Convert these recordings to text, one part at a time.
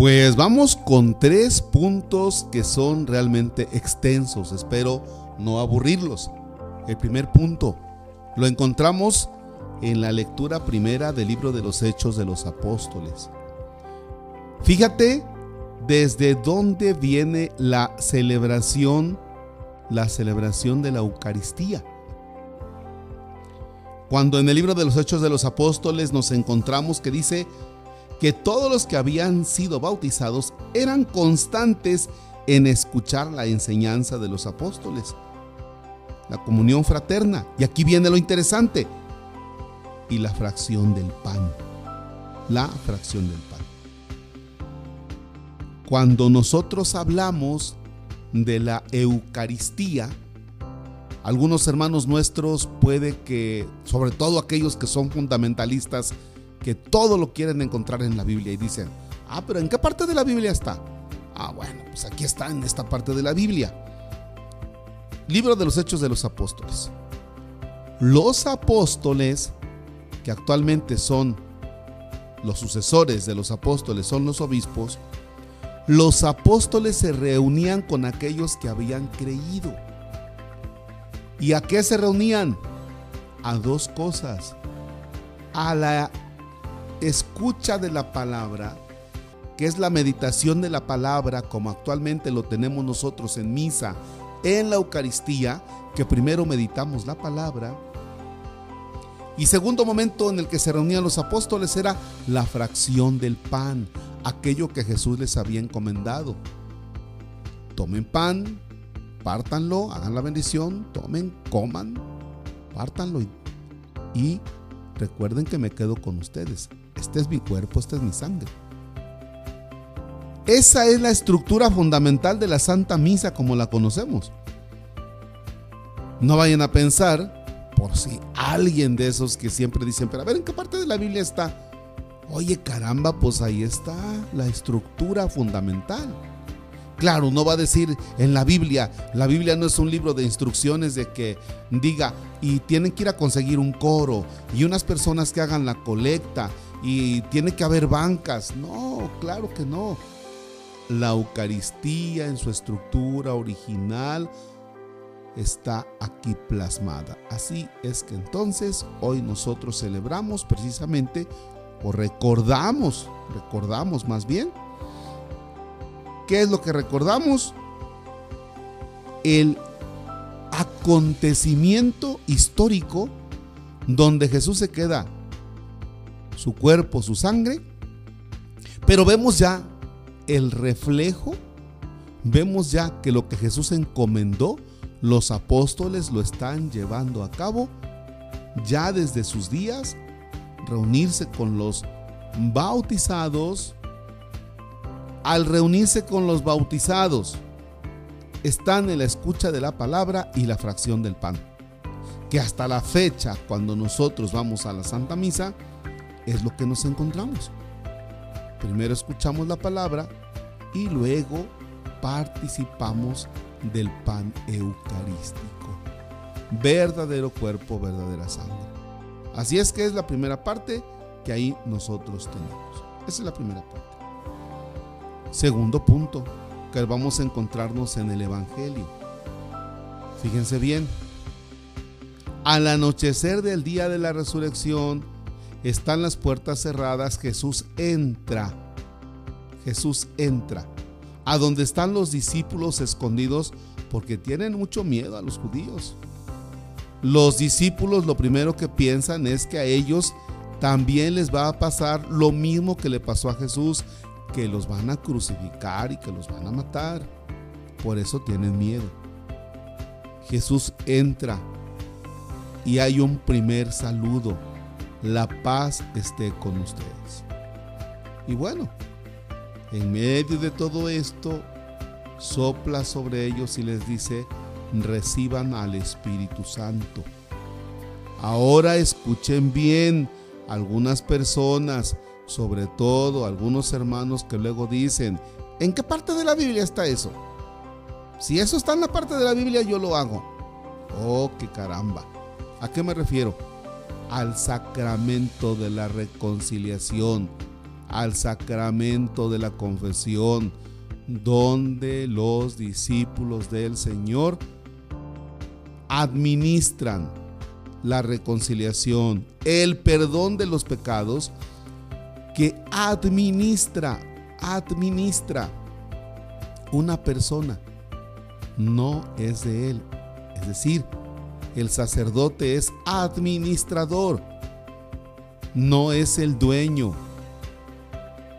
Pues vamos con tres puntos que son realmente extensos. Espero no aburrirlos. El primer punto lo encontramos en la lectura primera del libro de los Hechos de los Apóstoles. Fíjate desde dónde viene la celebración, la celebración de la Eucaristía. Cuando en el libro de los Hechos de los Apóstoles nos encontramos que dice que todos los que habían sido bautizados eran constantes en escuchar la enseñanza de los apóstoles. La comunión fraterna. Y aquí viene lo interesante. Y la fracción del pan. La fracción del pan. Cuando nosotros hablamos de la Eucaristía, algunos hermanos nuestros puede que, sobre todo aquellos que son fundamentalistas, que todo lo quieren encontrar en la Biblia y dicen, ah, pero ¿en qué parte de la Biblia está? Ah, bueno, pues aquí está en esta parte de la Biblia. Libro de los Hechos de los Apóstoles. Los apóstoles, que actualmente son los sucesores de los apóstoles, son los obispos, los apóstoles se reunían con aquellos que habían creído. ¿Y a qué se reunían? A dos cosas. A la escucha de la palabra, que es la meditación de la palabra, como actualmente lo tenemos nosotros en misa, en la Eucaristía, que primero meditamos la palabra. Y segundo momento en el que se reunían los apóstoles era la fracción del pan, aquello que Jesús les había encomendado. Tomen pan, pártanlo, hagan la bendición, tomen, coman, pártanlo y, y recuerden que me quedo con ustedes. Este es mi cuerpo, esta es mi sangre. Esa es la estructura fundamental de la Santa Misa como la conocemos. No vayan a pensar, por si alguien de esos que siempre dicen, pero a ver, ¿en qué parte de la Biblia está? Oye, caramba, pues ahí está la estructura fundamental. Claro, uno va a decir en la Biblia, la Biblia no es un libro de instrucciones de que diga, y tienen que ir a conseguir un coro, y unas personas que hagan la colecta, y tiene que haber bancas. No, claro que no. La Eucaristía en su estructura original está aquí plasmada. Así es que entonces hoy nosotros celebramos precisamente o recordamos, recordamos más bien, ¿qué es lo que recordamos? El acontecimiento histórico donde Jesús se queda su cuerpo, su sangre, pero vemos ya el reflejo, vemos ya que lo que Jesús encomendó, los apóstoles lo están llevando a cabo ya desde sus días, reunirse con los bautizados, al reunirse con los bautizados, están en la escucha de la palabra y la fracción del pan. Que hasta la fecha, cuando nosotros vamos a la Santa Misa, es lo que nos encontramos. Primero escuchamos la palabra y luego participamos del pan eucarístico. Verdadero cuerpo, verdadera sangre. Así es que es la primera parte que ahí nosotros tenemos. Esa es la primera parte. Segundo punto, que vamos a encontrarnos en el Evangelio. Fíjense bien, al anochecer del día de la resurrección, están las puertas cerradas, Jesús entra. Jesús entra. A donde están los discípulos escondidos porque tienen mucho miedo a los judíos. Los discípulos lo primero que piensan es que a ellos también les va a pasar lo mismo que le pasó a Jesús, que los van a crucificar y que los van a matar. Por eso tienen miedo. Jesús entra y hay un primer saludo la paz esté con ustedes. Y bueno, en medio de todo esto, sopla sobre ellos y les dice, reciban al Espíritu Santo. Ahora escuchen bien algunas personas, sobre todo algunos hermanos que luego dicen, ¿en qué parte de la Biblia está eso? Si eso está en la parte de la Biblia, yo lo hago. Oh, qué caramba. ¿A qué me refiero? Al sacramento de la reconciliación, al sacramento de la confesión, donde los discípulos del Señor administran la reconciliación, el perdón de los pecados, que administra, administra una persona, no es de él. Es decir, el sacerdote es administrador, no es el dueño.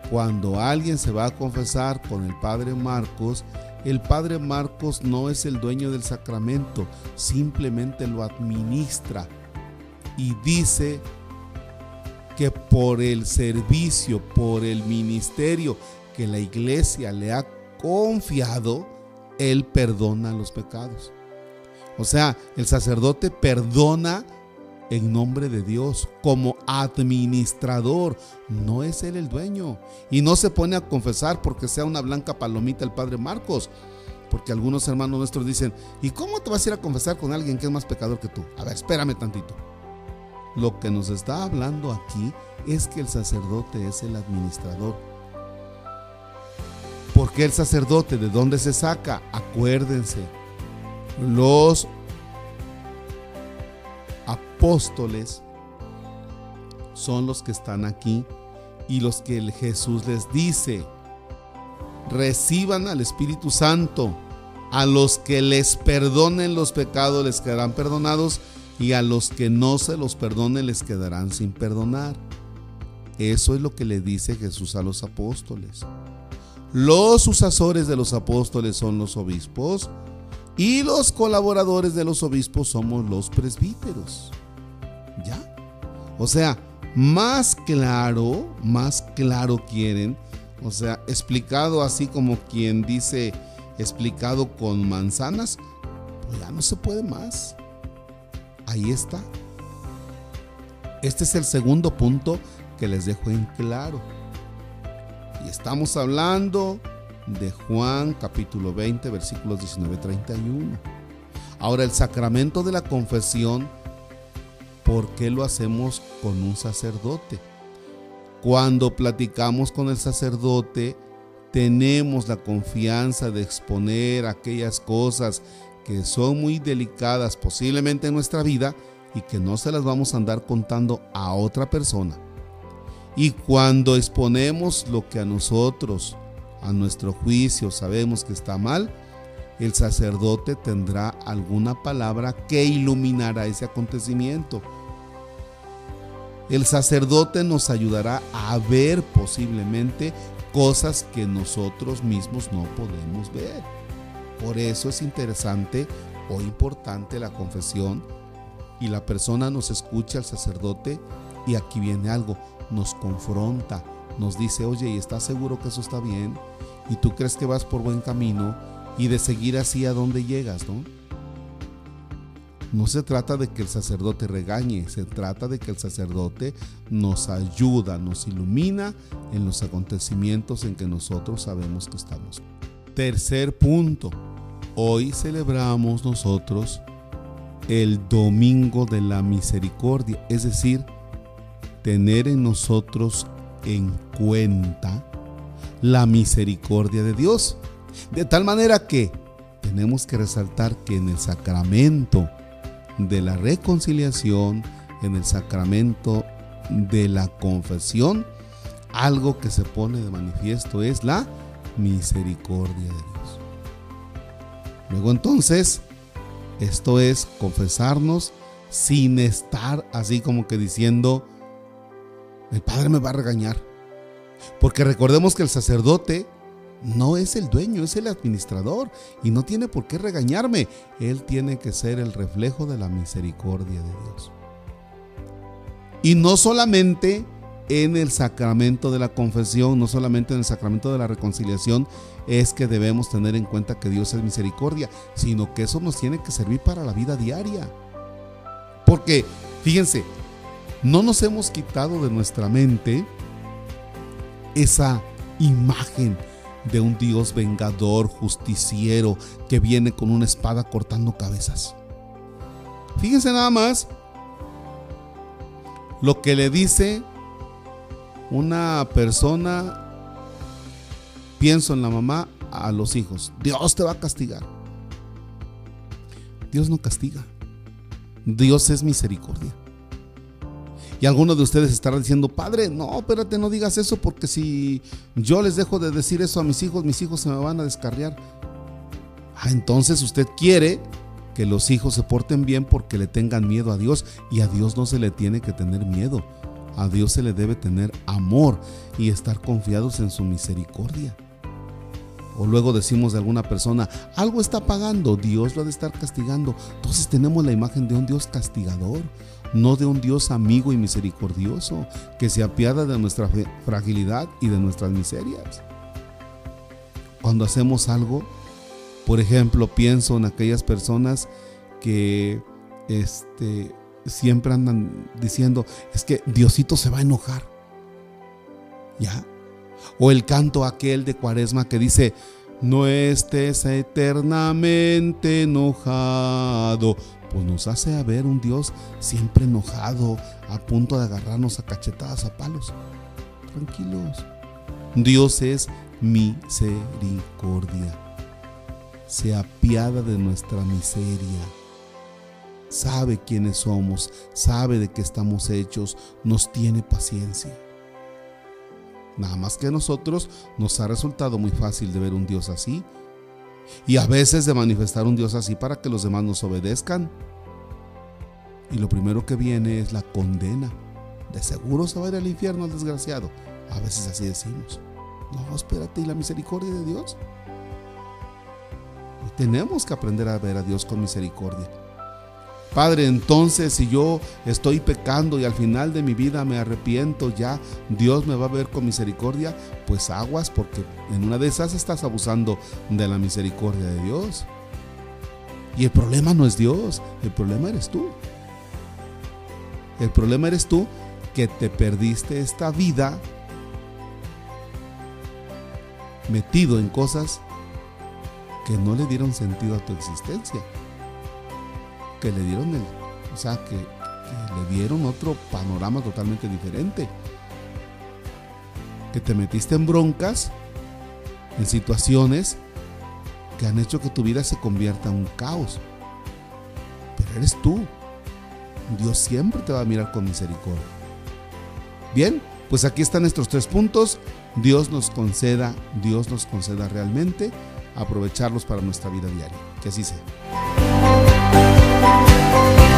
Cuando alguien se va a confesar con el padre Marcos, el padre Marcos no es el dueño del sacramento, simplemente lo administra y dice que por el servicio, por el ministerio que la iglesia le ha confiado, él perdona los pecados. O sea, el sacerdote perdona en nombre de Dios como administrador. No es él el dueño. Y no se pone a confesar porque sea una blanca palomita el padre Marcos. Porque algunos hermanos nuestros dicen, ¿y cómo te vas a ir a confesar con alguien que es más pecador que tú? A ver, espérame tantito. Lo que nos está hablando aquí es que el sacerdote es el administrador. Porque el sacerdote de dónde se saca? Acuérdense, los apóstoles son los que están aquí y los que Jesús les dice, reciban al Espíritu Santo, a los que les perdonen los pecados les quedarán perdonados y a los que no se los perdonen les quedarán sin perdonar. Eso es lo que le dice Jesús a los apóstoles. Los sucesores de los apóstoles son los obispos y los colaboradores de los obispos somos los presbíteros. ¿Ya? O sea, más claro, más claro quieren. O sea, explicado así como quien dice, explicado con manzanas, pues ya no se puede más. Ahí está. Este es el segundo punto que les dejo en claro. Y estamos hablando de Juan capítulo 20 versículos 19-31. Ahora el sacramento de la confesión ¿Por qué lo hacemos con un sacerdote? Cuando platicamos con el sacerdote, tenemos la confianza de exponer aquellas cosas que son muy delicadas posiblemente en nuestra vida y que no se las vamos a andar contando a otra persona. Y cuando exponemos lo que a nosotros, a nuestro juicio, sabemos que está mal, el sacerdote tendrá alguna palabra que iluminará ese acontecimiento. El sacerdote nos ayudará a ver posiblemente cosas que nosotros mismos no podemos ver. Por eso es interesante o importante la confesión y la persona nos escucha al sacerdote y aquí viene algo, nos confronta, nos dice, oye, ¿y estás seguro que eso está bien? ¿Y tú crees que vas por buen camino? y de seguir así a donde llegas, ¿no? No se trata de que el sacerdote regañe, se trata de que el sacerdote nos ayuda, nos ilumina en los acontecimientos en que nosotros sabemos que estamos. Tercer punto, hoy celebramos nosotros el Domingo de la Misericordia, es decir, tener en nosotros en cuenta la misericordia de Dios. De tal manera que tenemos que resaltar que en el sacramento de la reconciliación, en el sacramento de la confesión, algo que se pone de manifiesto es la misericordia de Dios. Luego entonces, esto es confesarnos sin estar así como que diciendo, el Padre me va a regañar. Porque recordemos que el sacerdote no es el dueño, es el administrador y no tiene por qué regañarme. Él tiene que ser el reflejo de la misericordia de Dios. Y no solamente en el sacramento de la confesión, no solamente en el sacramento de la reconciliación, es que debemos tener en cuenta que Dios es misericordia, sino que eso nos tiene que servir para la vida diaria. Porque, fíjense, no nos hemos quitado de nuestra mente esa imagen de un Dios vengador, justiciero, que viene con una espada cortando cabezas. Fíjense nada más lo que le dice una persona, pienso en la mamá, a los hijos, Dios te va a castigar. Dios no castiga. Dios es misericordia. Y algunos de ustedes estarán diciendo, Padre, no, espérate, no digas eso porque si yo les dejo de decir eso a mis hijos, mis hijos se me van a descarriar. Ah, entonces usted quiere que los hijos se porten bien porque le tengan miedo a Dios y a Dios no se le tiene que tener miedo. A Dios se le debe tener amor y estar confiados en su misericordia. O luego decimos de alguna persona, algo está pagando, Dios lo ha de estar castigando. Entonces tenemos la imagen de un Dios castigador, no de un Dios amigo y misericordioso, que se apiada de nuestra fragilidad y de nuestras miserias. Cuando hacemos algo, por ejemplo, pienso en aquellas personas que este, siempre andan diciendo, es que Diosito se va a enojar. ¿Ya? O el canto aquel de Cuaresma que dice, no estés eternamente enojado. Pues nos hace a ver un Dios siempre enojado, a punto de agarrarnos a cachetadas a palos. Tranquilos. Dios es misericordia. Se apiada de nuestra miseria. Sabe quiénes somos, sabe de qué estamos hechos, nos tiene paciencia. Nada más que a nosotros nos ha resultado muy fácil de ver un Dios así y a veces de manifestar un Dios así para que los demás nos obedezcan. Y lo primero que viene es la condena. De seguro se va a ir al infierno el desgraciado. A veces así decimos. No, espérate, ¿y la misericordia de Dios? Tenemos que aprender a ver a Dios con misericordia. Padre, entonces si yo estoy pecando y al final de mi vida me arrepiento, ya Dios me va a ver con misericordia, pues aguas porque en una de esas estás abusando de la misericordia de Dios. Y el problema no es Dios, el problema eres tú. El problema eres tú que te perdiste esta vida metido en cosas que no le dieron sentido a tu existencia que le dieron el, o sea, que, le dieron otro panorama totalmente diferente. Que te metiste en broncas, en situaciones que han hecho que tu vida se convierta en un caos. Pero eres tú. Dios siempre te va a mirar con misericordia. Bien, pues aquí están nuestros tres puntos. Dios nos conceda, Dios nos conceda realmente aprovecharlos para nuestra vida diaria. Que así sea. Música